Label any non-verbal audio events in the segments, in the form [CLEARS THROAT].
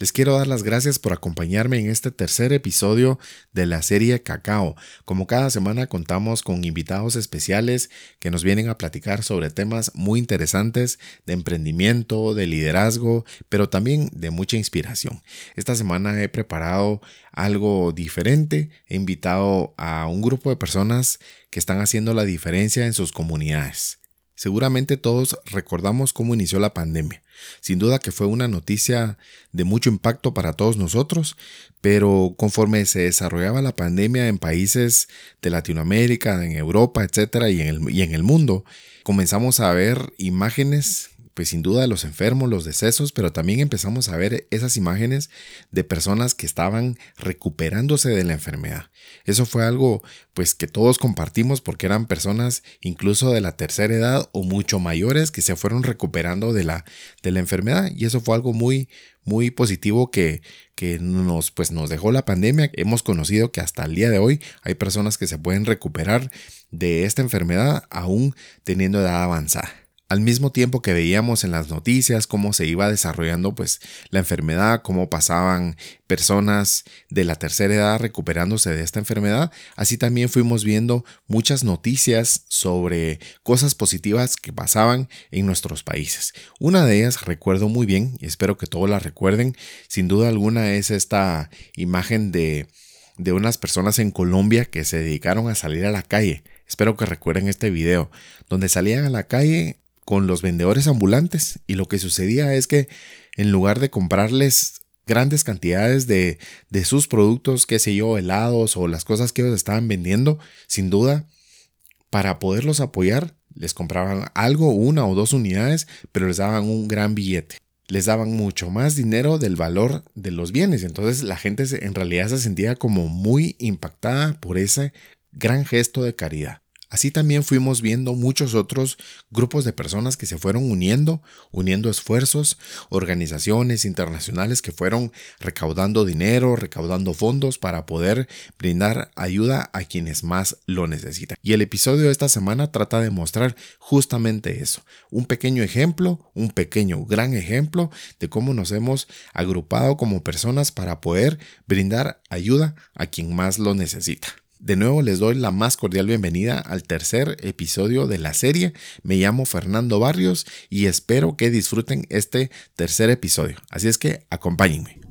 Les quiero dar las gracias por acompañarme en este tercer episodio de la serie Cacao. Como cada semana contamos con invitados especiales que nos vienen a platicar sobre temas muy interesantes de emprendimiento, de liderazgo, pero también de mucha inspiración. Esta semana he preparado algo diferente, he invitado a un grupo de personas que están haciendo la diferencia en sus comunidades. Seguramente todos recordamos cómo inició la pandemia. Sin duda que fue una noticia de mucho impacto para todos nosotros, pero conforme se desarrollaba la pandemia en países de Latinoamérica, en Europa, etcétera, y en el, y en el mundo, comenzamos a ver imágenes pues sin duda los enfermos, los decesos, pero también empezamos a ver esas imágenes de personas que estaban recuperándose de la enfermedad. Eso fue algo pues que todos compartimos porque eran personas incluso de la tercera edad o mucho mayores que se fueron recuperando de la, de la enfermedad y eso fue algo muy muy positivo que, que nos, pues, nos dejó la pandemia. Hemos conocido que hasta el día de hoy hay personas que se pueden recuperar de esta enfermedad aún teniendo edad avanzada al mismo tiempo que veíamos en las noticias cómo se iba desarrollando pues la enfermedad, cómo pasaban personas de la tercera edad recuperándose de esta enfermedad, así también fuimos viendo muchas noticias sobre cosas positivas que pasaban en nuestros países. Una de ellas recuerdo muy bien y espero que todos la recuerden, sin duda alguna es esta imagen de de unas personas en Colombia que se dedicaron a salir a la calle. Espero que recuerden este video, donde salían a la calle con los vendedores ambulantes y lo que sucedía es que en lugar de comprarles grandes cantidades de, de sus productos, qué sé yo, helados o las cosas que ellos estaban vendiendo, sin duda, para poderlos apoyar, les compraban algo, una o dos unidades, pero les daban un gran billete. Les daban mucho más dinero del valor de los bienes. Entonces la gente en realidad se sentía como muy impactada por ese gran gesto de caridad. Así también fuimos viendo muchos otros grupos de personas que se fueron uniendo, uniendo esfuerzos, organizaciones internacionales que fueron recaudando dinero, recaudando fondos para poder brindar ayuda a quienes más lo necesitan. Y el episodio de esta semana trata de mostrar justamente eso, un pequeño ejemplo, un pequeño gran ejemplo de cómo nos hemos agrupado como personas para poder brindar ayuda a quien más lo necesita. De nuevo les doy la más cordial bienvenida al tercer episodio de la serie. Me llamo Fernando Barrios y espero que disfruten este tercer episodio. Así es que acompáñenme.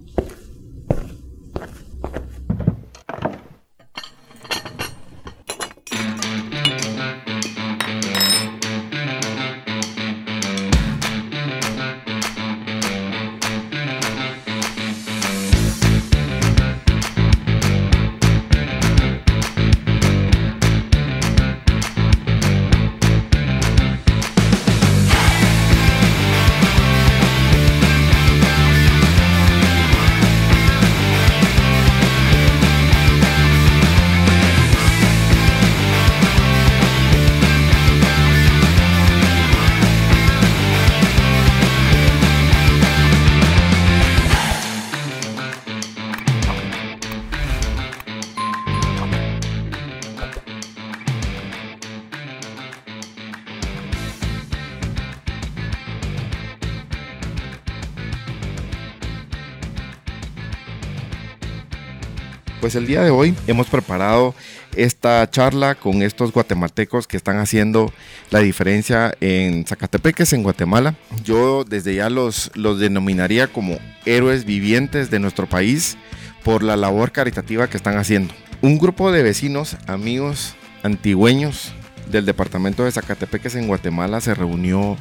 Pues el día de hoy hemos preparado esta charla con estos guatemaltecos que están haciendo la diferencia en Zacatepeques, en Guatemala. Yo desde ya los, los denominaría como héroes vivientes de nuestro país por la labor caritativa que están haciendo. Un grupo de vecinos, amigos, antigüeños del departamento de Zacatepeques en Guatemala se reunió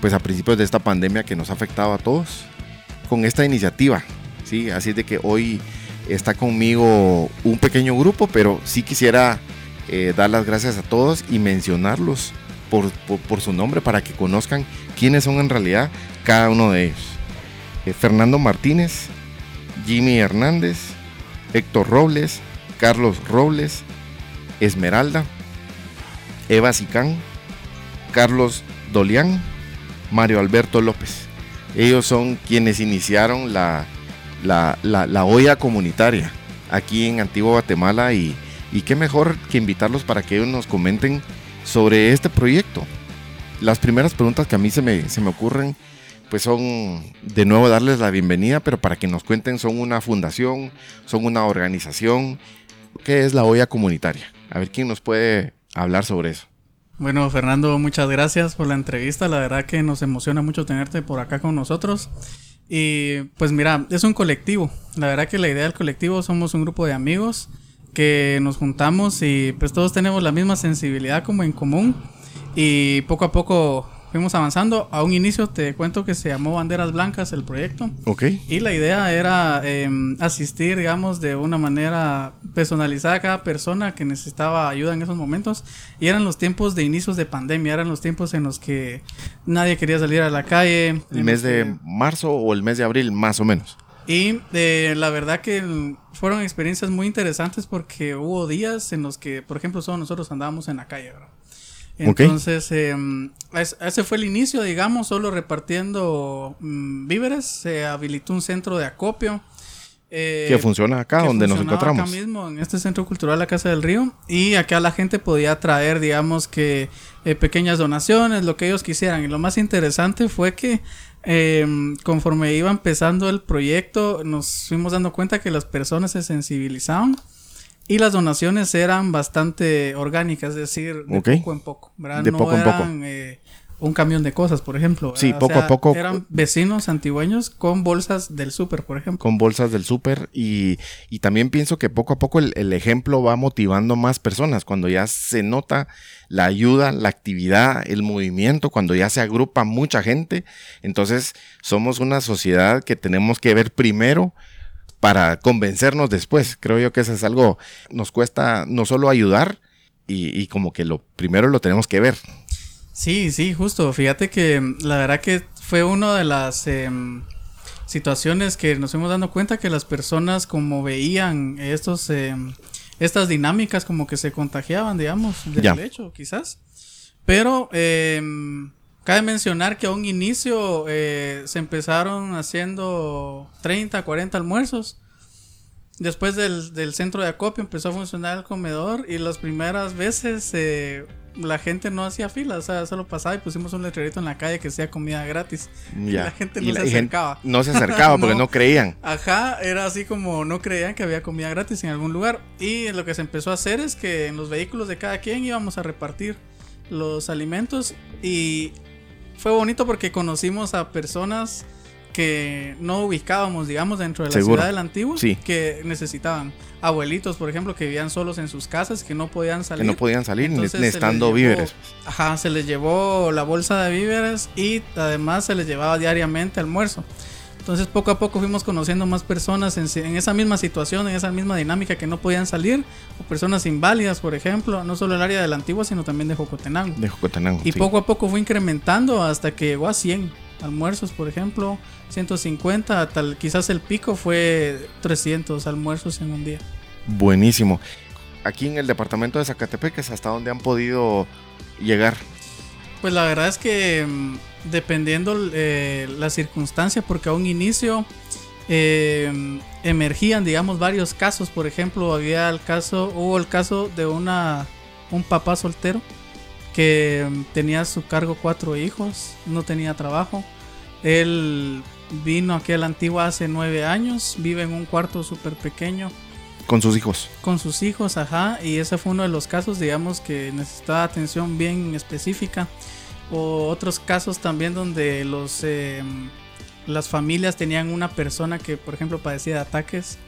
pues a principios de esta pandemia que nos ha afectado a todos con esta iniciativa. ¿sí? Así de que hoy está conmigo un pequeño grupo, pero sí quisiera eh, dar las gracias a todos y mencionarlos por, su nombre para que conozcan quiénes son en realidad cada uno de ellos. Eh, Fernando Martínez, Jimmy Hernández, Héctor Robles, Carlos Robles, Esmeralda, Eva Sicán, Carlos Dolián, Mario Alberto López. Ellos son quienes iniciaron la, la, la, olla comunitaria aquí en Antigua Guatemala y, y qué mejor que invitarlos para que ellos nos comenten sobre este proyecto. Las primeras preguntas que a mí se me, se me ocurren pues son de nuevo darles la bienvenida, pero para que nos cuenten, son una fundación, son una organización. ¿Qué es la olla comunitaria? A ver quién nos puede hablar sobre eso. Bueno, Fernando, muchas gracias por la entrevista. La verdad que nos emociona mucho tenerte por acá con nosotros. Y pues mira, es un colectivo. La verdad que la idea del colectivo somos un grupo de amigos que nos juntamos y pues todos tenemos la misma sensibilidad como en común y poco a poco fuimos avanzando. A un inicio te cuento que se llamó Banderas Blancas el proyecto. Ok. Y la idea era em, asistir, digamos, de una manera personalizada a cada persona que necesitaba ayuda en esos momentos. Y eran los tiempos de inicios de pandemia, eran los tiempos en los que nadie quería salir a la calle. ¿El mes de marzo o el mes de abril, más o menos? Y eh, la verdad que fueron experiencias muy interesantes porque hubo días en los que, por ejemplo, solo nosotros andábamos en la calle, ¿verdad? Entonces, em, ese fue el inicio, digamos, solo repartiendo mm, víveres. Se habilitó un centro de acopio. Eh, que funciona acá, donde nos encontramos. Acá mismo, en este centro cultural, la Casa del Río. Y acá la gente podía traer, digamos, que eh, pequeñas donaciones, lo que ellos quisieran. Y lo más interesante fue que em, conforme iba empezando el proyecto, nos fuimos dando cuenta que las personas se sensibilizaban y las donaciones eran bastante orgánicas, es decir, de poco en poco, ¿verdad? De poco en poco. Eh, un camión de cosas, por ejemplo. Sí, poco a poco. Eran vecinos antigüeños con bolsas del súper, por ejemplo. Con bolsas del súper y, y, también pienso que poco a poco el, el, ejemplo va motivando más personas. Cuando ya se nota la ayuda, la actividad, el movimiento, cuando ya se agrupa mucha gente, entonces somos una sociedad que tenemos que ver primero para convencernos después. Creo yo que eso es algo, nos cuesta no solo ayudar y, como que lo primero lo tenemos que ver. Sí, sí, justo. Fíjate que mm, la verdad que fue una de las em, situaciones que nos fuimos dando cuenta que las personas como veían estos, em, estas dinámicas como que se contagiaban, digamos, del hecho, quizás. Pero em, Cabe mencionar que a un inicio eh, se empezaron haciendo 30, 40 almuerzos. Después del, centro de acopio empezó a funcionar el comedor y las primeras veces eh, la gente no hacía fila, o sea, solo pasaba y pusimos un letrerito en la calle que sea comida gratis. Y la gente no se acercaba. no se acercaba porque [LAUGHS] no, creían. Ajá, era así como no creían que había comida gratis en algún lugar. Y lo que se empezó a hacer es que en los vehículos de cada quien íbamos a repartir los alimentos y fue bonito porque conocimos a personas que no ubicábamos, digamos, dentro de la ciudad del antiguo, que necesitaban abuelitos, por ejemplo, que vivían solos en sus casas, que no podían salir. Que no podían salir necesitando víveres. Ajá, se les llevó la bolsa de víveres y además se les llevaba diariamente almuerzo. Entonces poco a poco fuimos conociendo más personas en, esa misma situación, en esa misma dinámica que no podían salir, o personas inválidas, por ejemplo, no solo el área de la antigua, sino también de Jocotenango. De Jocotenango. Y poco a poco fue incrementando hasta que llegó a 100 almuerzos, por ejemplo, 150, tal quizás el pico fue 300 almuerzos en un día. Buenísimo. Aquí en el departamento de Zacatepec, ¿hasta dónde han podido llegar? Pues la verdad es que mm, dependiendo eh, la circunstancia, porque a un inicio eh, emergían, digamos, varios casos. Por ejemplo, había el caso, hubo el caso de una un papá soltero que tenía a su cargo cuatro hijos, no tenía trabajo. Él vino aquí a la antigua hace nueve años, vive en un cuarto súper pequeño. Con sus hijos. Con sus hijos, ajá. Y ese fue uno de los casos, digamos, que necesitaba atención bien específica o otros casos también donde los em, las familias tenían una persona que por ejemplo padecía de ataques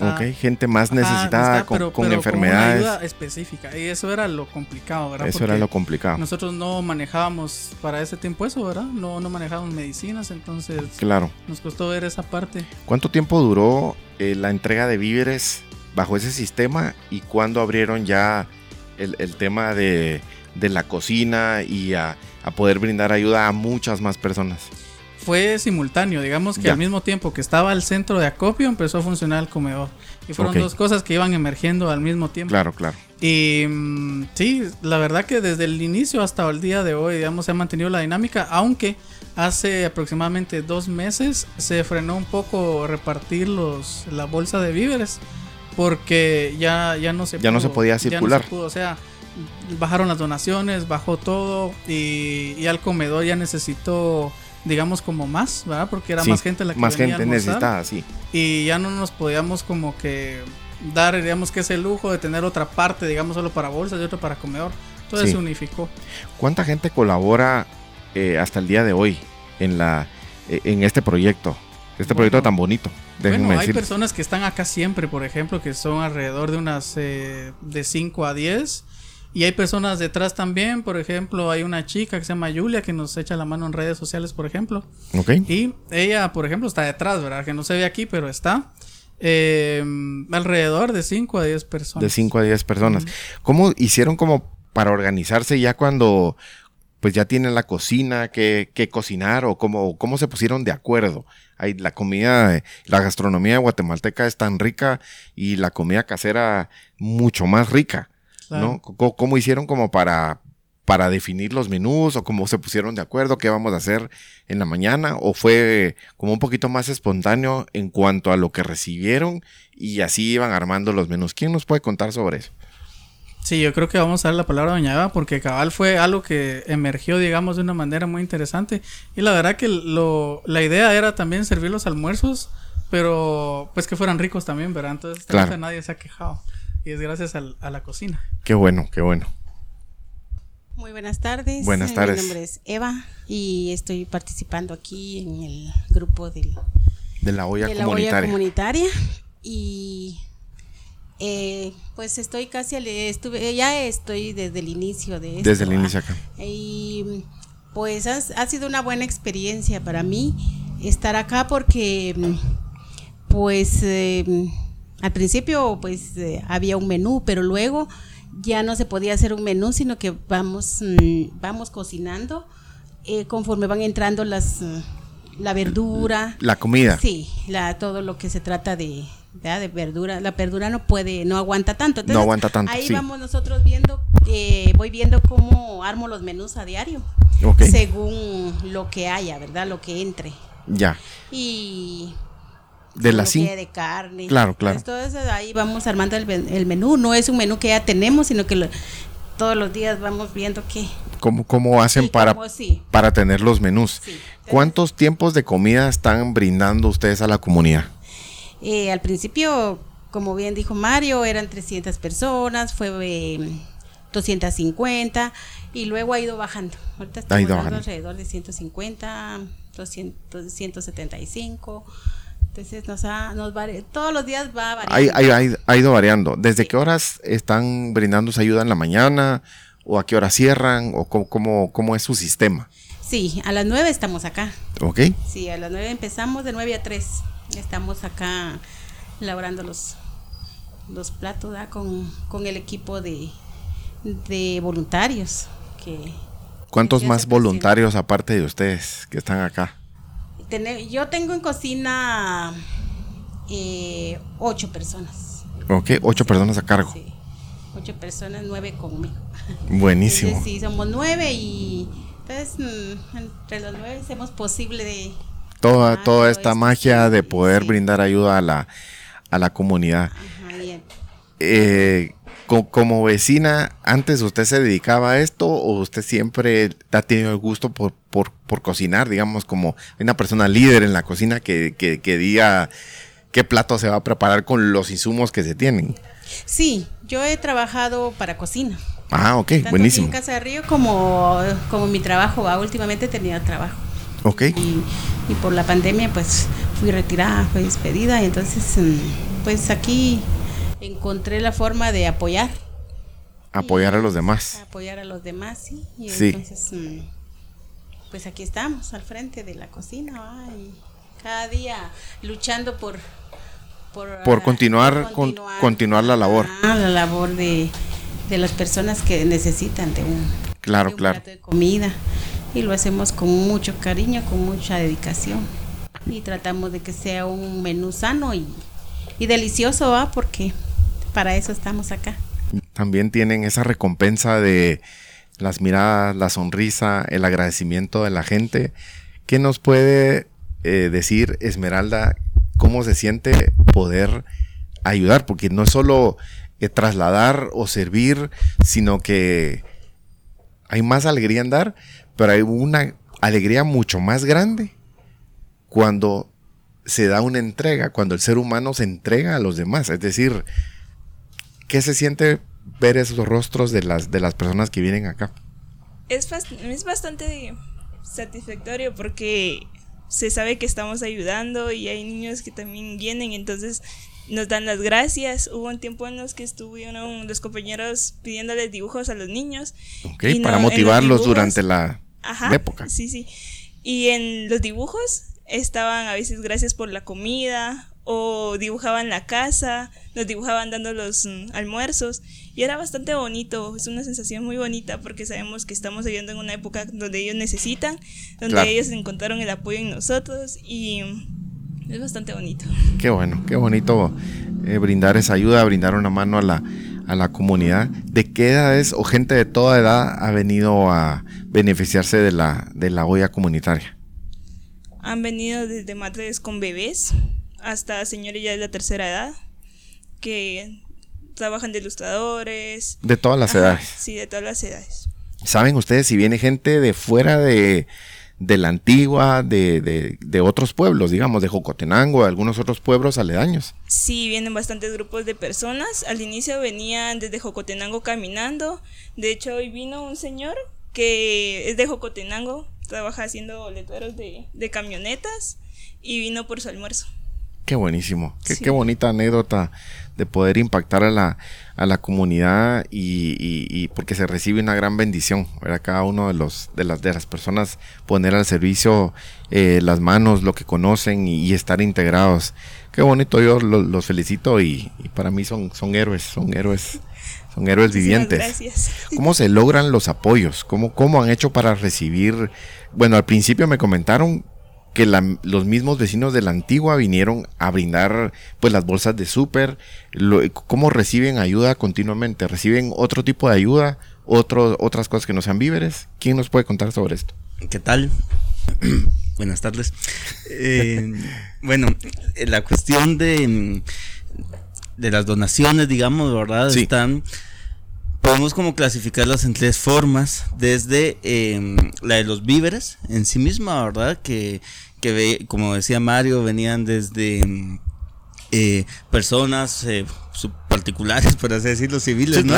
ok, gente más necesitada con, enfermedades. Con una ayuda específica. Y eso era lo complicado, ¿verdad? Eso era lo complicado. Nosotros no manejábamos para ese tiempo eso, ¿verdad? No, no manejábamos medicinas, entonces. Claro. Nos costó ver esa parte. ¿Cuánto tiempo duró eh, la entrega de víveres bajo ese sistema y cuándo abrieron ya el, el tema de, de la cocina y a, poder brindar ayuda a muchas más personas. Fue simultáneo, digamos que al mismo tiempo que estaba el centro de acopio empezó a funcionar el comedor. Y fueron dos cosas que iban emergiendo al mismo tiempo. Claro, claro. Y mm, sí, la verdad que desde el inicio hasta el día de hoy, digamos, se ha mantenido la dinámica, aunque hace aproximadamente dos meses se frenó un poco repartir los, la bolsa de víveres porque ya, ya no se ya no se podía circular. o sea, bajaron las donaciones, bajó todo y, y al comedor ya necesitó digamos, como más, ¿verdad? Porque era más gente la que Más venía gente a almorzar. necesitada, sí. Y ya no nos podíamos como que dar, digamos, que ese lujo de tener otra parte, digamos, solo para bolsas y otra para comedor. Entonces Sí. se unificó. ¿Cuánta gente colabora eh, hasta el día de hoy en, la, eh, en este proyecto? Este Bueno. proyecto tan bonito. Déjenme Bueno, hay decirles. personas que están acá siempre, por ejemplo, que son alrededor de unas eh, de 5 a 10. Y hay personas detrás también, por ejemplo, hay una chica que se llama Julia que nos echa la mano en redes sociales, por ejemplo. Ok. Y ella, por ejemplo, está detrás, ¿verdad? Que no se ve aquí, pero está. eh, alrededor de 5 a 10 personas. De 5 a 10 personas. ¿Cómo hicieron como para organizarse ya cuando pues ya tienen la cocina que, que cocinar o cómo, cómo se pusieron de acuerdo? Hay la comida, eh, la gastronomía guatemalteca es tan rica y la comida casera mucho más rica, Claro. ¿no? ¿Cómo hicieron como para, para definir los menús o cómo se pusieron de acuerdo qué vamos a hacer en la mañana o fue como un poquito más espontáneo en cuanto a lo que recibieron y así iban armando los menús? ¿Quién nos puede contar sobre eso? Sí, yo creo que vamos a dar la palabra a Doña Eva porque cabal fue algo que emergió, digamos, de una manera muy interesante. Y la verdad que lo, la idea era también servir los almuerzos, pero pues que fueran ricos también, ¿verdad? Entonces Claro. nadie se ha quejado. Y es gracias al- a la cocina. Qué bueno, qué bueno. Muy buenas tardes. Buenas Eh, tardes. Mi nombre es Eva y estoy participando aquí en el grupo del, De la olla de la olla comunitaria y eh, pues estoy casi al- estuve ya estoy desde el inicio de esto, Desde el inicio acá. y pues ha, ha sido una buena experiencia para mí estar acá porque pues eh, al principio pues eh, había un menú pero luego ya no se podía hacer un menú sino que vamos mm, vamos cocinando eh, conforme van entrando las la verdura La comida. Sí, la, todo lo que se trata de, ¿verdad? de verdura. La verdura no puede, no aguanta tanto. No aguanta tanto, Ahí sí. vamos nosotros viendo, eh, voy viendo cómo armo los menús a diario. Ok. Según lo que haya, ¿verdad? Lo que entre. Ya. Y De cinco. de carne. Claro, claro. Entonces ahí vamos armando el, men- el menú. No es un menú que ya tenemos, sino que lo- todos los días vamos viendo qué. ¿Cómo, cómo hacen para, cómo sí. para tener los menús? Sí. ¿Cuántos tiempos de comida están brindando ustedes a la comunidad? Eh, al principio, como bien dijo Mario, eran 300 personas, fue eh, 250 y luego ha ido bajando. Ahorita Ha estamos ido bajando. alrededor de 150, 200, 175. Entonces nos ha, nos varia- todos los días va variando. Ha ido variando. ¿Desde qué horas están brindando su ayuda en la mañana? ¿O a qué hora cierran? ¿O cómo, cómo, cómo es su sistema? Sí, a las 9 estamos acá. ¿Ok? Sí, a las 9 empezamos, de 9 a 3. Estamos acá elaborando los, los platos ¿verdad? con, con el equipo de, de voluntarios. Que ¿Cuántos más voluntarios aparte de ustedes que están acá? Tene- yo tengo en cocina eh, ocho personas. ¿Ok? Ocho personas a cargo. Sí, ocho personas, nueve conmigo. [LAUGHS] Buenísimo. Entonces, sí, somos nueve y entonces mm, entre los nueve hacemos posible de... Toda, Ah, toda esta magia de poder sí. brindar ayuda a la, a la comunidad. Ajá, Eh, co- como vecina, ¿antes usted se dedicaba a esto o usted siempre ha tenido el gusto por, por, por cocinar? Digamos, como una persona líder en la cocina que, que, que diga qué plato se va a preparar con los insumos que se tienen. Sí, yo he trabajado para cocina. Ah, ok, Tanto buenísimo. aquí en Casa de Río como, como mi trabajo. ¿va? Últimamente tenía trabajo. Ok, Y, y por la pandemia pues fui retirada, fui despedida. Y entonces mm, pues aquí encontré la forma de apoyar. apoyar a los demás. Apoyar a los demás, sí. Y Sí. entonces mm, pues aquí estamos al frente de la cocina. ¿va? Y cada día luchando por... Por, Por ah, continuar- con- continuar la labor. Ah, la labor de, de las personas que necesitan de un, Claro, de un claro. plato de comida y lo hacemos con mucho cariño, con mucha dedicación y tratamos de que sea un menú sano y, y delicioso, ¿va? Porque para eso estamos acá. También tienen esa recompensa de las miradas, la sonrisa, el agradecimiento de la gente. ¿Qué nos puede eh, decir Esmeralda cómo se siente poder ayudar? Porque no es solo eh, trasladar o servir, sino que hay más alegría en dar, pero hay una alegría mucho más grande cuando se da una entrega, cuando el ser humano se entrega a los demás. Es decir, ¿qué se siente ver esos rostros de las, de las personas que vienen acá? Es, es bastante satisfactorio porque se sabe que estamos ayudando y hay niños que también vienen, entonces nos dan las gracias. Hubo un tiempo en los que estuvieron los compañeros pidiéndoles dibujos a los niños. para motivarlos durante la época. Sí, sí. Y en los dibujos estaban a veces gracias por la comida o dibujaban la casa, nos dibujaban dando los mm, almuerzos y era bastante bonito, es una sensación muy bonita porque sabemos que estamos viviendo en una época donde ellos necesitan, donde ellos encontraron el apoyo en nosotros y mm, es bastante bonito. Qué bueno, qué bonito eh, brindar esa ayuda, brindar una mano a la, a la comunidad. ¿De qué edades o gente de toda edad ha venido a beneficiarse de la, de la olla comunitaria? Han venido desde madres con bebés, hasta señores ya de la tercera edad que trabajan de ilustradores. De todas las edades. Sí, de todas las edades. ¿Saben ustedes si viene gente de fuera de, la antigua, de, de, otros pueblos, digamos, de Jocotenango, de algunos otros pueblos aledaños? Sí, vienen bastantes grupos de personas. Al inicio venían desde Jocotenango caminando. De hecho, hoy vino un señor que es de Jocotenango, trabaja haciendo letreros de, de camionetas y vino por su almuerzo. Qué buenísimo, qué, bonita anécdota de poder impactar a la, a la comunidad y, porque se recibe una gran bendición, a Cada uno de, los, de, las, de las personas poner al servicio eh, las manos, lo que conocen y, estar integrados. Qué bonito, yo los, felicito y, para mí son, son héroes, son héroes. Son héroes vivientes. Gracias. [LAUGHS] ¿Cómo se logran los apoyos? ¿Cómo, ¿Cómo han hecho para recibir? Bueno, al principio me comentaron que los mismos vecinos de la antigua vinieron a brindar pues las bolsas de súper, cómo reciben ayuda continuamente, reciben otro tipo de ayuda, otras cosas que no sean víveres. ¿Quién nos puede contar sobre esto? ¿Qué tal? [CLEARS THROAT] Buenas tardes. Eh, bueno, la cuestión de, de las donaciones, digamos, ¿verdad? Están podemos como clasificarlas en tres formas, desde em, la de los víveres en sí misma, ¿verdad? Que que ve, como decía Mario, venían desde eh, personas eh, particulares, por así decirlo, civiles, ¿no?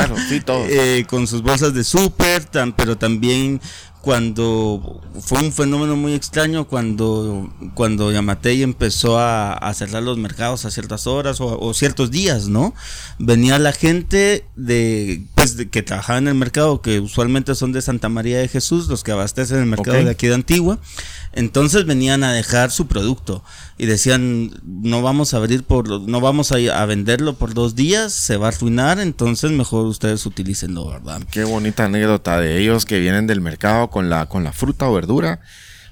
Eh, con sus bolsas de súper, pero también cuando fue un fenómeno muy extraño cuando cuando Yamatei empezó a, cerrar los mercados a ciertas horas o, ciertos días, ¿no? Venía la gente de, pues, que trabajaba en el mercado, que usualmente son de Santa María de Jesús, los que abastecen el mercado de aquí de Antigua. Entonces venían a dejar su producto y decían, no vamos a abrir por, no vamos a, a venderlo por dos días, se va a arruinar, entonces mejor ustedes utilicenlo, ¿verdad? Qué bonita anécdota de ellos que vienen del mercado con la, con la fruta o verdura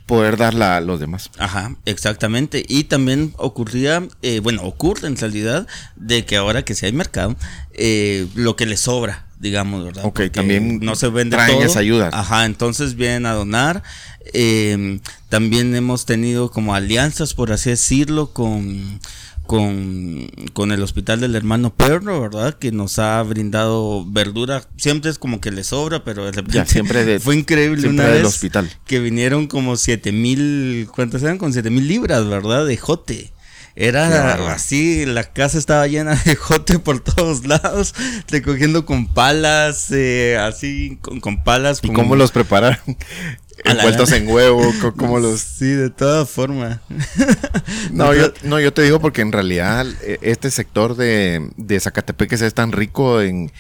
poder darla a los demás. Ajá, exactamente. Y también ocurría, eh, bueno, ocurre en realidad, de que ahora que si hay mercado, eh, lo que les sobra, digamos, ¿verdad? Ok, también no se vende traen esa ayuda. Ajá, entonces vienen a donar. Eh, también hemos tenido como alianzas, por así decirlo, con con, con, el hospital del hermano Perro, ¿verdad? Que nos ha brindado verdura. Siempre es como que le sobra, pero de repente siempre fue increíble una vez hospital. que vinieron como siete mil, ¿cuántas eran? Con siete mil libras, ¿verdad? De jote. Era así, la casa estaba llena de jote por todos lados, recogiendo con palas, eh, así, con, con palas. ¿Y cómo los prepararon? Envueltos en huevo, como [LAUGHS] los... Sí, de toda forma. [LAUGHS] no, yo, no, yo te digo porque en realidad e, este sector de, de Zacatepec es tan rico en,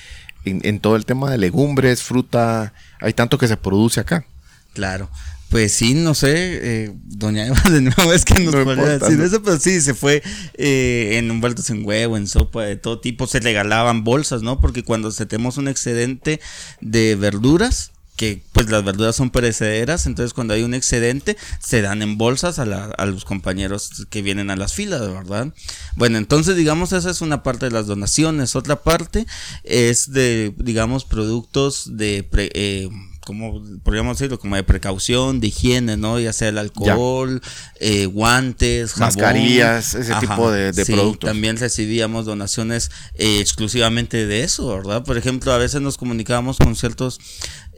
en, todo el tema de legumbres, fruta, hay tanto que se produce acá. Claro. Pues sí, no sé, eh, doña Eva [LAUGHS] de nuevo es que nos no podría decir eso, pero sí, se fue eh, en envueltos en huevo, en sopa de todo tipo, se regalaban bolsas, ¿no? Porque cuando tenemos un excedente de verduras, que pues las verduras son perecederas, entonces cuando hay un excedente se dan en bolsas a, a, los compañeros que vienen a las filas, ¿verdad? Bueno, entonces digamos esa es una parte de las donaciones, otra parte es de, digamos, productos de... Eh, como podríamos decirlo, como de precaución, de higiene, ¿no? Ya sea el alcohol, eh, guantes, jabón. mascarillas, ese tipo de, de productos. También recibíamos donaciones eh, exclusivamente de eso, ¿verdad? Por ejemplo, a veces nos comunicábamos con ciertos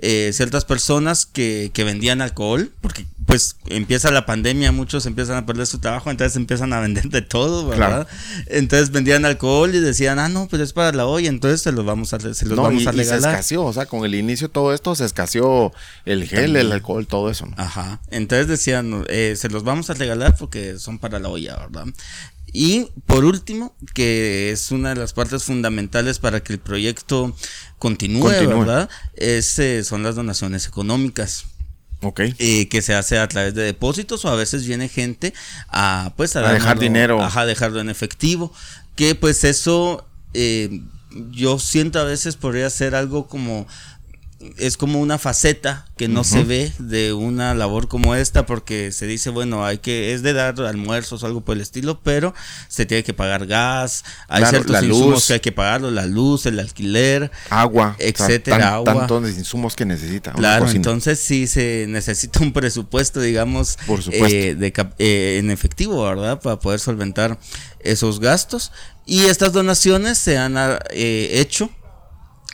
eh, ciertas personas que, que vendían alcohol, porque pues empieza la pandemia, muchos empiezan a perder su trabajo, entonces empiezan a vender de todo, ¿verdad? Entonces vendían alcohol y decían, ah, no, pues es para la olla, entonces se los vamos a, se los vamos a regalar. se escaseó, o sea, con el inicio de todo esto se escaseó el gel, el alcohol, todo eso. Ajá, entonces decían, eh, se los vamos a regalar porque son para la olla, ¿verdad? Y por último, que es una de las partes fundamentales para que el proyecto continúe, ¿verdad? Es, son las donaciones económicas. Ok. Eh, que se hace a través de depósitos o a veces viene gente a pues a, dejar dinero. a dejarlo en efectivo. Que pues eso eh, yo siento a veces podría ser algo como es como una faceta que no se ve de una labor como esta porque se dice bueno hay que es de dar almuerzos o algo por el estilo pero se tiene que pagar gas hay ciertos insumos que hay que pagarlo la luz el alquiler agua etcétera agua. tantos insumos que necesita claro entonces sí se necesita un presupuesto digamos eh, de, eh, en efectivo verdad para poder solventar esos gastos. Y estas donaciones se han eh, hecho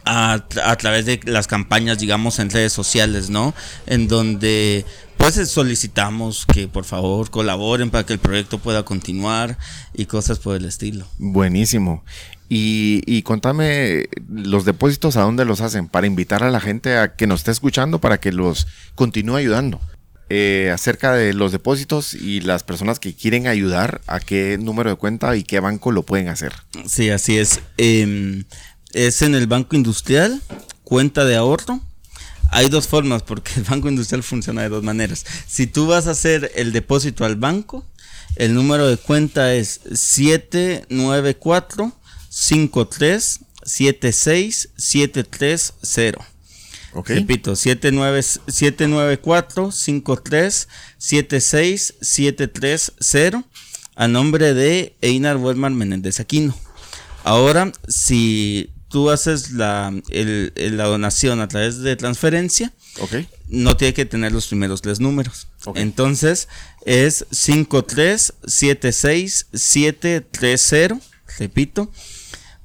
a, a, través de las campañas, digamos, en redes sociales, ¿no? En donde pues solicitamos que por favor colaboren para que el proyecto pueda continuar y cosas por el estilo. Buenísimo. Y, y contame los depósitos a dónde los hacen para invitar a la gente a que nos esté escuchando para que los continúe ayudando. Eh, acerca de los depósitos y las personas que quieren ayudar, a qué número de cuenta y qué banco lo pueden hacer. Sí, así es. Eh, es en el Banco Industrial, cuenta de ahorro. Hay dos formas porque el Banco Industrial funciona de dos maneras. Si tú vas a hacer el depósito al banco, el número de cuenta es 794 53 76 730. Okay. Repito, 794 53 76 730 a nombre de Einar Wellman Menéndez Aquino. Ahora, si tú haces la, la donación a través de transferencia, no tiene que tener los primeros tres números. Entonces es 5376730, repito,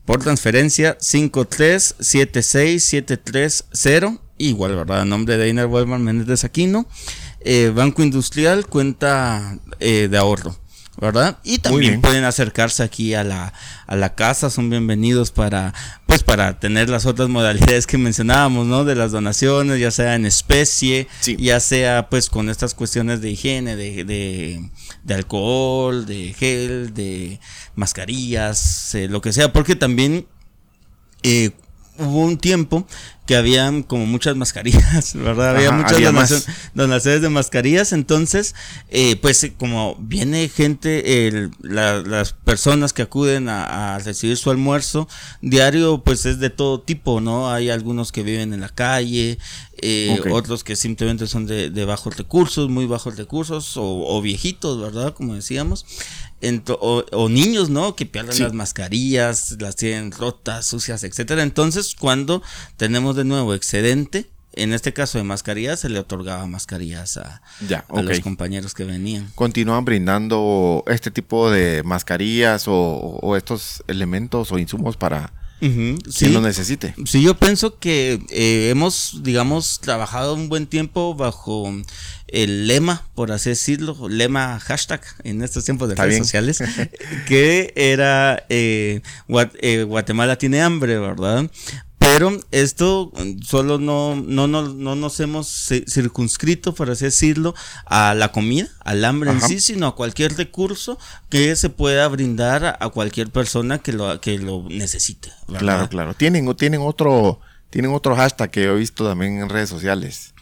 por transferencia 5376730, igual, ¿verdad? Nombre de Einar Wellman Méndez Aquino, eh, Banco Industrial, cuenta eh, de ahorro. ¿Verdad? Y también pueden acercarse aquí a la, a la casa, son bienvenidos para, pues para tener las otras modalidades que mencionábamos, ¿no? De las donaciones, ya sea en especie, ya sea pues con estas cuestiones de higiene, de, de, de alcohol, de gel, de mascarillas, eh, lo que sea, porque también eh, hubo un tiempo que habían como muchas mascarillas, [LAUGHS] ¿verdad? Había muchas donaciones de mascarillas, entonces, eh, pues como viene gente, las personas que acuden a, recibir su almuerzo diario, pues es de todo tipo, ¿no? Hay algunos que viven en la calle, eh, otros que simplemente son de, bajos recursos, muy bajos recursos, o, viejitos, ¿verdad? Como decíamos. O, niños, ¿no? Que pierden las mascarillas, las tienen rotas, sucias, etcétera. Entonces, cuando tenemos de nuevo excedente, en este caso de mascarillas, se le otorgaba mascarillas a, los compañeros que venían. ¿Continúan brindando este tipo de mascarillas o, estos elementos o insumos para quien lo necesite? Sí, yo pienso que eh, hemos, digamos, trabajado un buen tiempo bajo el lema, por así decirlo, lema hashtag en estos tiempos de redes sociales, [LAUGHS] que era eh, eh, Guatemala tiene hambre, ¿verdad? Pero esto solo no, no, no, no nos hemos circunscrito, por así decirlo, a la comida, al hambre en sí, sino a cualquier recurso que se pueda brindar a cualquier persona que lo, que lo necesite. Claro, claro. Tienen, tienen otro, tienen otro hashtag que he visto también en redes sociales.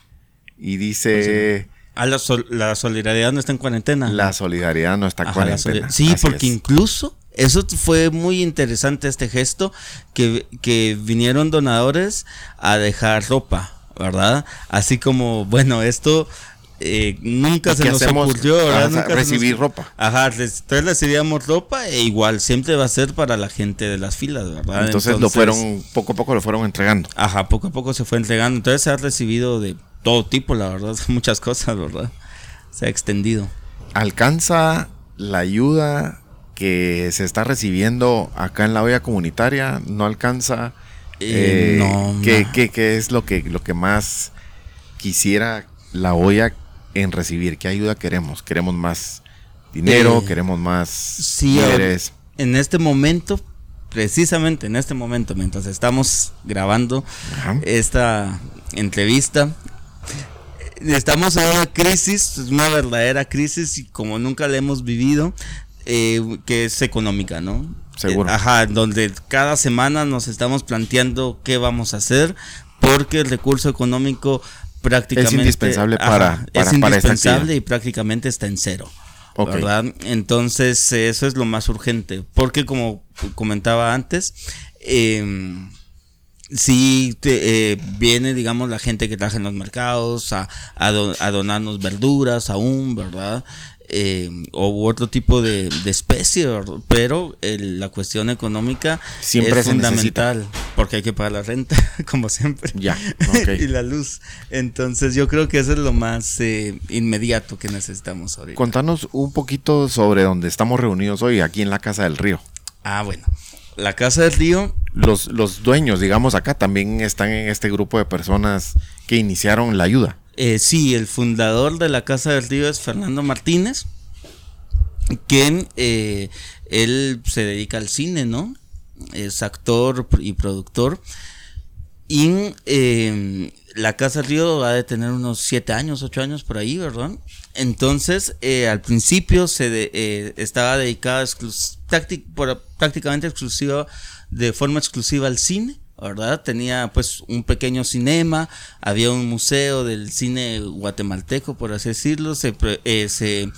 Y dice. Ah, la, la, solidaridad no está en cuarentena. La solidaridad no está en cuarentena. Sí, porque incluso eso fue muy interesante este gesto, que, que vinieron donadores a dejar ropa, ¿verdad? Así como, bueno, esto eh, nunca se nos ocurrió recibir ropa. Ajá, entonces recibíamos ropa e igual siempre va a ser para la gente de las filas, ¿verdad? Entonces, lo fueron, poco a poco lo fueron entregando. Ajá, poco a poco se fue entregando. Entonces se ha recibido de todo tipo, la verdad, [LAUGHS] muchas cosas, ¿verdad? Se ha extendido. ¿Alcanza la ayuda que se está recibiendo acá en la olla comunitaria no alcanza Eh, no, ¿qué, qué, es lo que, lo que más quisiera la olla en recibir? ¿Qué ayuda queremos? ¿Queremos más dinero? ¿Queremos más sí, En este momento, precisamente en este momento, mientras estamos grabando esta entrevista, estamos en una crisis, una verdadera crisis y como nunca la hemos vivido, eh, que es económica, ¿no? Seguro. Eh, ajá, donde cada semana nos estamos planteando qué vamos a hacer porque el recurso económico prácticamente es indispensable para, es indispensable y prácticamente está en cero. ¿verdad? Entonces, eso es lo más urgente, porque como comentaba antes, eh, sí te, eh, viene, digamos, la gente que trabaja en los mercados a, a, donarnos verduras aún, ¿verdad? Eh, o otro tipo de, de especie, pero la cuestión económica siempre es fundamental porque hay que pagar la renta, [LAUGHS] como siempre, ya, [LAUGHS] y la luz. Entonces yo creo que eso es lo más eh, inmediato que necesitamos ahorita. Contanos un poquito sobre donde estamos reunidos hoy, aquí en la Casa del Río. Ah, bueno. La Casa del Río los, los dueños, digamos, acá también están en este grupo de personas que iniciaron la ayuda. Eh, sí, el fundador de la Casa del Río es Fernando Martínez, quien eh, él se dedica al cine, ¿no? Es actor y productor. Y eh, la Casa del Río va a tener unos siete años, ocho años por ahí, ¿verdad? Entonces, al principio se estaba dedicada prácticamente exclusiva de forma exclusiva al cine, ¿verdad? Tenía pues un pequeño cinema, había un museo del cine guatemalteco, por así decirlo, se, eh, se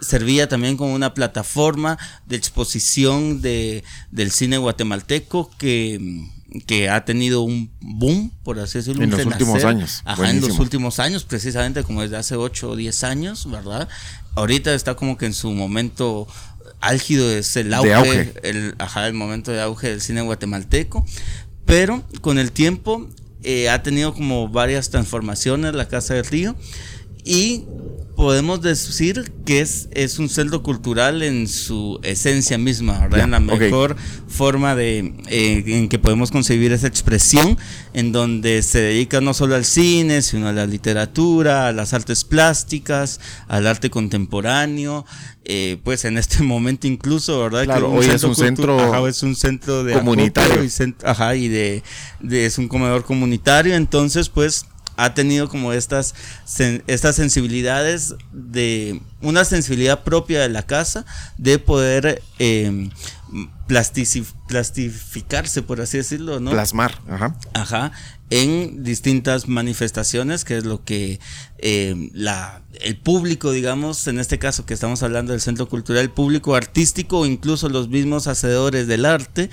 servía, también como una plataforma de exposición de, del cine guatemalteco que, que ha tenido un boom, por así decirlo. En los últimos años. Ajá, en los últimos años, precisamente como desde hace 8 o 10 años, ¿verdad? Ahorita está como que en su momento álgido es el auge, El, ajá, el momento de auge del cine guatemalteco, pero con el tiempo eh, ha tenido como varias transformaciones la Casa del Río y podemos decir que es, es un centro cultural en su esencia misma, ¿verdad? en la mejor forma de eh, en que podemos concebir esa expresión, en donde se dedica no solo al cine, sino a la literatura, a las artes plásticas, al arte contemporáneo, eh, pues en este [LAUGHS] momento incluso, ¿verdad? Claro, hoy es un centro, es un centro de comunitario y, ajá, y de, de, es un comedor comunitario, entonces pues ha tenido como estas, estas sensibilidades de una sensibilidad propia de la casa de poder eh, plastificarse, por así decirlo, ¿no? Plasmar, ajá. Ajá, en distintas manifestaciones, que es lo que eh, la, el público, digamos, en este caso que estamos hablando del centro cultural, el público artístico o incluso los mismos hacedores del arte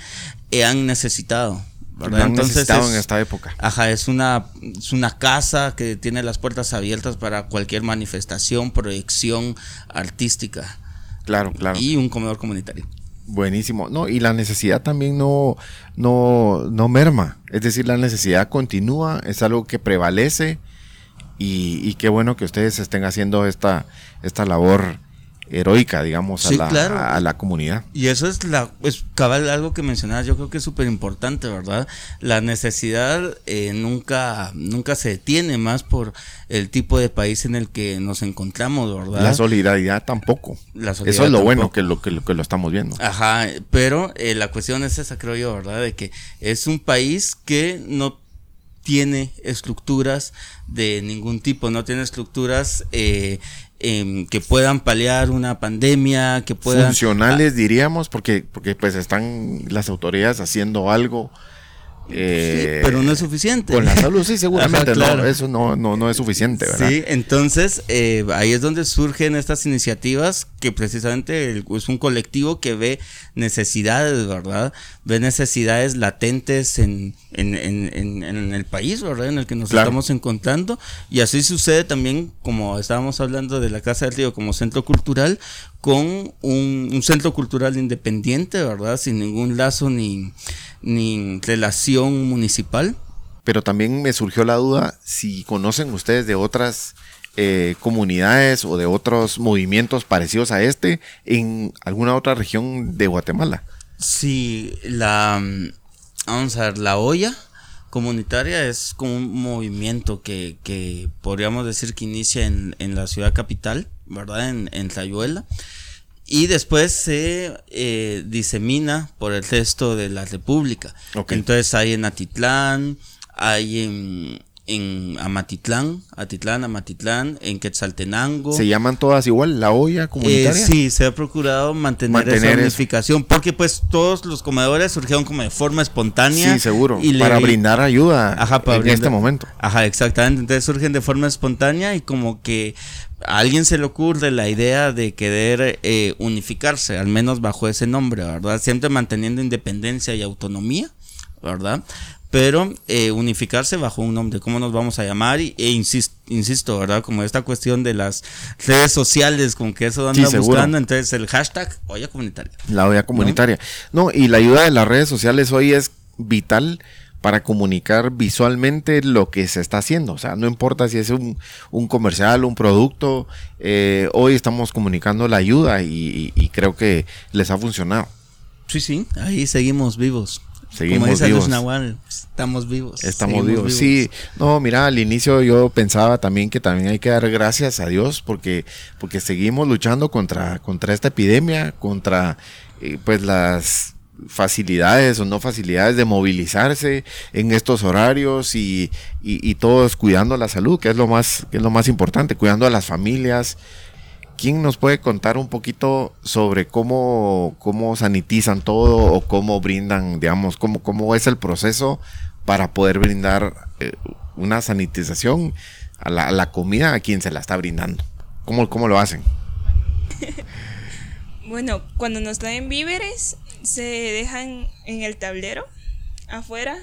eh, han necesitado. Entonces en esta época. Ajá, es una, es una casa que tiene las puertas abiertas para cualquier manifestación, proyección artística. Claro, claro. Y un comedor comunitario. Buenísimo. No, y la necesidad también no, no, no merma. Es decir, la necesidad continúa, es algo que prevalece. Y, y qué bueno que ustedes estén haciendo esta, esta labor heroica, digamos, a, la, a, la, comunidad. Y eso es la es cabal algo que mencionabas, yo creo que es súper importante, ¿verdad? La necesidad eh, nunca, nunca se detiene más por el tipo de país en el que nos encontramos, ¿verdad? La solidaridad tampoco. eso es lo bueno que lo, que lo, que lo estamos viendo. Ajá, pero eh, la cuestión es esa, creo yo, ¿verdad? De que es un país que no tiene estructuras de ningún tipo, no tiene estructuras eh, Em, que puedan paliar una pandemia, que puedan... Funcionales diríamos, porque, porque pues están las autoridades haciendo algo eh, pero no es suficiente. Con la salud, sí, [LAUGHS] seguramente. no, eso no, no, no, es suficiente, ¿verdad? Sí, entonces eh, ahí es donde surgen estas iniciativas que precisamente es un colectivo que ve necesidades, ¿verdad? Ve necesidades latentes en, en, en, en el país, ¿verdad? En el que nos estamos encontrando. Y así sucede también, como estábamos hablando de la Casa del Río como centro cultural, con un, centro cultural independiente, ¿verdad? Sin ningún lazo ni, ni relación municipal. Pero también me surgió la duda si conocen ustedes de otras eh, comunidades o de otros movimientos parecidos a este en alguna otra región de Guatemala. Sí, la vamos a ver, la olla comunitaria es como un movimiento que, que podríamos decir que inicia en, en la ciudad capital, ¿verdad? En, en Tlayuela. Y después se eh, disemina por el resto de la República. Entonces hay en Atitlán, hay en, en Amatitlán, Atitlán, Amatitlán, en Quetzaltenango. ¿Se llaman todas igual, la olla comunitaria? Eh, sí, se ha procurado mantener, esa unificación, porque pues todos los comedores surgieron como de forma espontánea. Sí, seguro, y para brindar ayuda Ajá, en este momento. Ajá, exactamente, entonces surgen de forma espontánea y como que a alguien se le ocurre la idea de querer eh, unificarse, al menos bajo ese nombre, ¿verdad? Siempre manteniendo independencia y autonomía, ¿verdad? Pero eh, unificarse bajo un nombre, cómo nos vamos a llamar, e insisto, ¿verdad? Como esta cuestión de las redes sociales, con que eso anda buscando, entonces el hashtag olla comunitaria. La olla comunitaria. ¿no? y la ayuda de las redes sociales hoy es vital para comunicar visualmente lo que se está haciendo. O sea, no importa si es un, un comercial, un producto, eh, hoy estamos comunicando la ayuda y creo que les ha funcionado. Sí, sí, ahí seguimos vivos. Seguimos vivos. estamos vivos. Estamos vivos. Sí, no, mira, al inicio yo pensaba también que también hay que dar gracias a Dios porque, porque seguimos luchando contra, contra esta epidemia, contra eh, pues las facilidades o no facilidades de movilizarse en estos horarios y, y, y, todos cuidando la salud, que es lo más, que es lo más importante, cuidando a las familias, ¿Quién nos puede contar un poquito sobre cómo, cómo sanitizan todo o cómo brindan, digamos, cómo, cómo es el proceso para poder brindar eh, una sanitización a la, comida a quien se la está brindando? ¿Cómo, cómo lo hacen? [LAUGHS] bueno, cuando nos traen víveres, se dejan en el tablero afuera.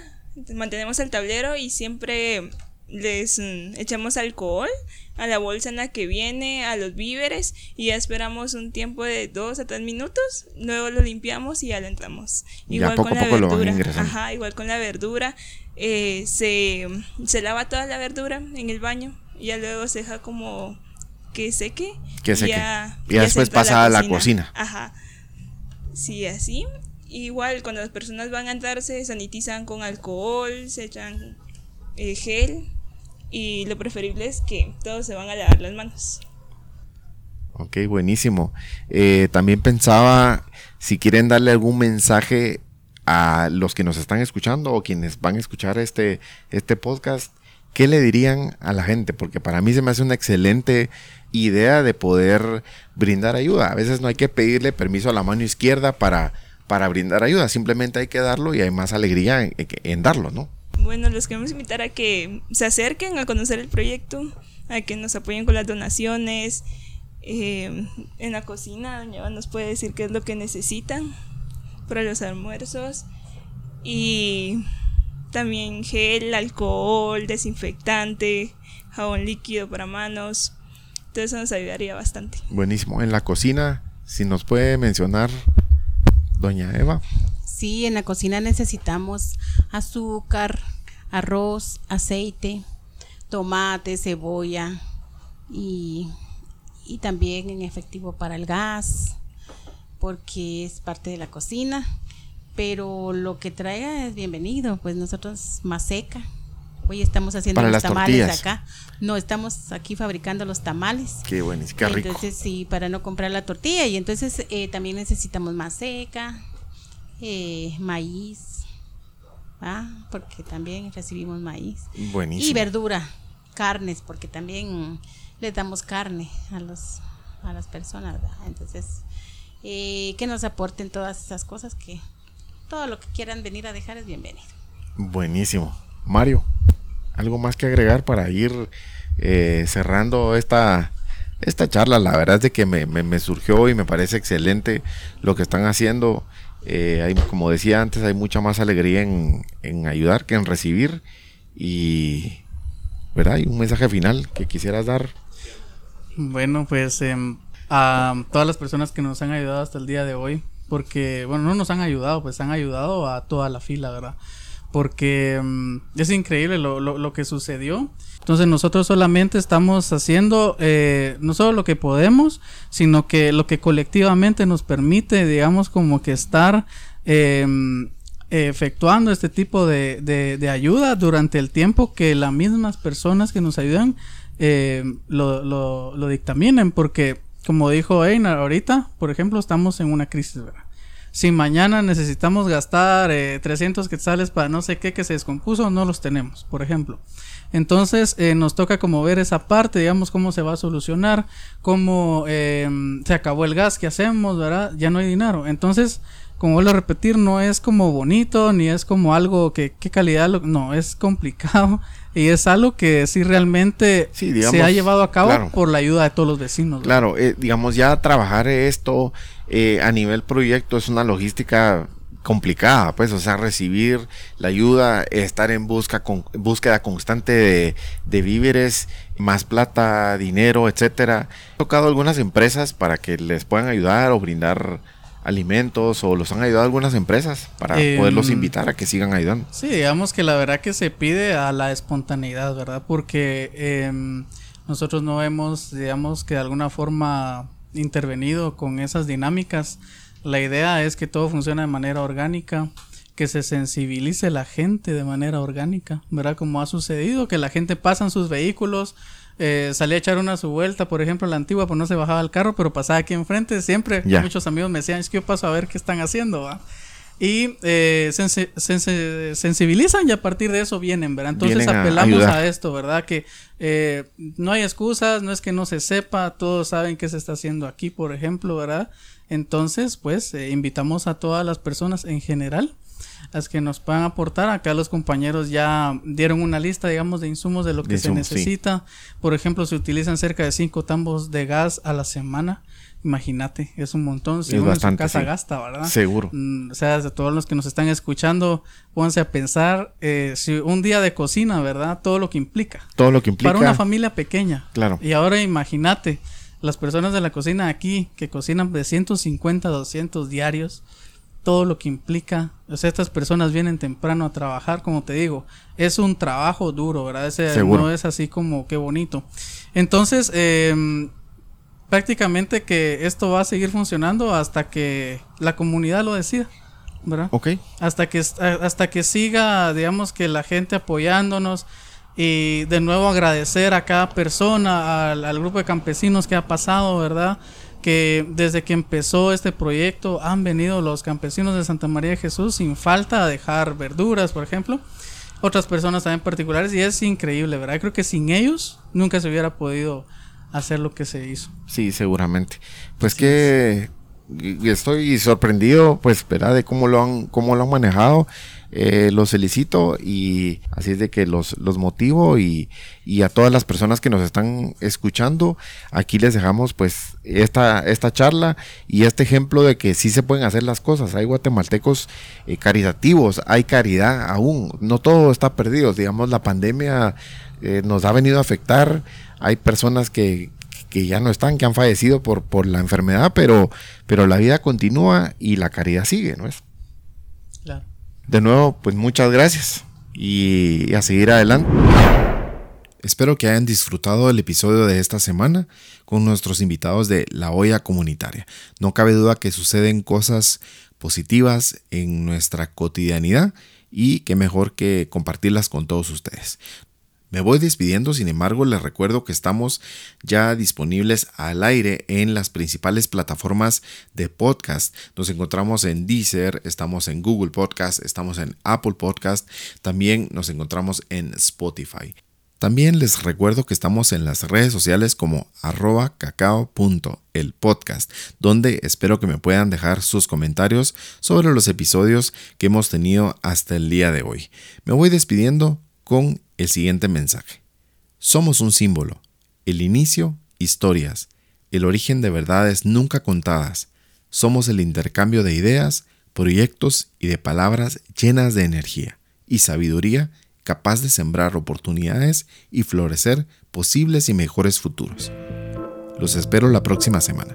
Mantenemos el tablero y siempre les mm, echamos alcohol a la bolsa en la que viene, a los víveres y ya esperamos un tiempo de dos a tres minutos, luego lo limpiamos y ya lo entramos. Igual con la verdura. Ajá, igual con la verdura. Eh, se, se lava toda la verdura en el baño y ya luego se deja como que seque. Que seque. Y ya, después pasa a la cocina. Ajá. Sí, así. Igual cuando las personas van a entrar se sanitizan con alcohol, se echan eh, gel y lo preferible es que todos se van a lavar las manos. Ok, buenísimo. Eh, también pensaba si quieren darle algún mensaje a los que nos están escuchando o quienes van a escuchar este, este podcast, ¿qué le dirían a la gente? Porque para mí se me hace una excelente idea de poder brindar ayuda. A veces no hay que pedirle permiso a la mano izquierda para, para brindar ayuda, simplemente hay que darlo y hay más alegría en, en darlo, ¿no? Bueno, los queremos invitar a que se acerquen a conocer el proyecto, a que nos apoyen con las donaciones. Eh, en la cocina, doña Eva nos puede decir qué es lo que necesitan para los almuerzos. Y también gel, alcohol, desinfectante, jabón líquido para manos. Todo eso nos ayudaría bastante. Buenísimo. En la cocina, si nos puede mencionar, doña Eva. Sí, en la cocina necesitamos azúcar, arroz, aceite, tomate, cebolla y, también en efectivo para el gas, porque es parte de la cocina. Pero lo que traiga es bienvenido, pues nosotros más seca. Hoy estamos haciendo los tamales acá. No, estamos aquí fabricando los tamales. Qué bueno, qué rico. Entonces, sí, para no comprar la tortilla. Y entonces eh, también necesitamos más seca, eh, maíz, porque también recibimos maíz. Y verdura, carnes, porque también le damos carne a, los, a las personas. Entonces, eh, que nos aporten todas esas cosas, que todo lo que quieran venir a dejar es bienvenido. Buenísimo. Mario, ¿algo más que agregar para ir eh, cerrando esta, esta charla? La verdad es de que me, me surgió y me parece excelente lo que están haciendo. Eh, hay, como decía antes, hay mucha más alegría en, ayudar que en recibir. Y, ¿verdad? Hay un mensaje final que quisieras dar. Bueno, pues em, a todas las personas que nos han ayudado hasta el día de hoy, porque, bueno, no nos han ayudado, pues han ayudado a toda la fila, ¿verdad? Porque em, es increíble lo, lo, que sucedió. Entonces nosotros solamente estamos haciendo eh, no solo lo que podemos, sino que lo que colectivamente nos permite, digamos, como que estar em, efectuando este tipo de, de, ayuda durante el tiempo que las mismas personas que nos ayudan eh, lo, lo, lo, dictaminen, porque como dijo Einar ahorita, por ejemplo, estamos en una crisis, ¿verdad? Si mañana necesitamos gastar 300 eh, quetzales para no sé qué que se descompuso, no los tenemos, por ejemplo. Entonces eh, nos toca como ver esa parte, digamos, cómo se va a solucionar, cómo em, se acabó el gas que hacemos, ¿verdad? Ya no hay dinero. Entonces, como vuelvo a repetir, no es como bonito, ni es como algo que, qué calidad, no, es complicado [LAUGHS] y es algo que sí realmente se ha llevado a cabo por la ayuda de todos los vecinos. Claro, eh, digamos, ya trabajar esto eh, a nivel proyecto es una logística complicada, pues, o sea, recibir la ayuda, estar en busca con, búsqueda constante de, de víveres, más plata, dinero, etcétera. He tocado algunas empresas para que les puedan ayudar o brindar alimentos o los han ayudado algunas empresas para em, poderlos invitar a que sigan ayudando. Sí, digamos que la verdad que se pide a la espontaneidad, ¿verdad? Porque em, nosotros no hemos, digamos que de alguna forma intervenido con esas dinámicas la idea es que todo funcione de manera orgánica, que se sensibilice la gente de manera orgánica, ¿verdad? Como ha sucedido, que la gente pasa en sus vehículos, eh, salía a echar una su vuelta, por ejemplo, la antigua, pues no se bajaba el carro, pero pasaba aquí enfrente, siempre muchos amigos me decían, es que yo paso a ver qué están haciendo, ¿va? Y eh, se, sensibilizan y a partir de eso vienen, ¿verdad? Entonces apelamos a, esto, ¿verdad? Que eh, no hay excusas, no es que no se sepa, todos saben qué se está haciendo aquí, por ejemplo, ¿verdad? Entonces, pues, eh, invitamos a todas las personas en general las que nos puedan aportar. Acá los compañeros ya dieron una lista, digamos, de insumos de lo que se necesita. Por ejemplo, se utilizan cerca de cinco tambos de gas a la semana. Imagínate, es un montón. Si uno en su casa gasta, ¿verdad? Seguro. Mm, o sea, de todos los que nos están escuchando, pónganse a pensar eh, si un día de cocina, ¿verdad? Todo lo que implica. Todo lo que implica. Para una familia pequeña. Claro. Y ahora imagínate las personas de la cocina aquí que cocinan de 150 a 200 diarios, todo lo que implica, o sea, estas personas vienen temprano a trabajar, como te digo, es un trabajo duro, ¿verdad? Ese no es así como qué bonito. Entonces, em, prácticamente que esto va a seguir funcionando hasta que la comunidad lo decida. ¿verdad? Ok. Hasta que, hasta que siga, digamos que la gente apoyándonos, y de nuevo agradecer a cada persona, al, grupo de campesinos que ha pasado, ¿verdad? Que desde que empezó este proyecto han venido los campesinos de Santa María de Jesús sin falta a dejar verduras, por ejemplo. Otras personas también particulares y es increíble, ¿verdad? Creo que sin ellos nunca se hubiera podido hacer lo que se hizo. Sí, seguramente. Pues que estoy sorprendido, pues, ¿verdad? De cómo lo han, cómo lo han manejado. Eh, los felicito y así es de que los, los motivo y, y, a todas las personas que nos están escuchando, aquí les dejamos pues esta, esta charla y este ejemplo de que sí se pueden hacer las cosas. Hay guatemaltecos eh, caritativos, hay caridad aún, no todo está perdido. Digamos, la pandemia eh, nos ha venido a afectar, hay personas que, que ya no están, que han fallecido por, por la enfermedad, pero, pero la vida continúa y la caridad sigue, ¿no es? Claro. De nuevo, pues muchas gracias y a seguir adelante. Espero que hayan disfrutado el episodio de esta semana con nuestros invitados de La Olla Comunitaria. No cabe duda que suceden cosas positivas en nuestra cotidianidad y que mejor que compartirlas con todos ustedes. Me voy despidiendo, sin embargo, les recuerdo que estamos ya disponibles al aire en las principales plataformas de podcast. Nos encontramos en Deezer, estamos en Google Podcast, estamos en Apple Podcast, también nos encontramos en Spotify. También les recuerdo que estamos en las redes sociales como arroba podcast, donde espero que me puedan dejar sus comentarios sobre los episodios que hemos tenido hasta el día de hoy. Me voy despidiendo con el siguiente mensaje. Somos un símbolo, el inicio, historias, el origen de verdades nunca contadas. Somos el intercambio de ideas, proyectos y de palabras llenas de energía y sabiduría capaz de sembrar oportunidades y florecer posibles y mejores futuros. Los espero la próxima semana.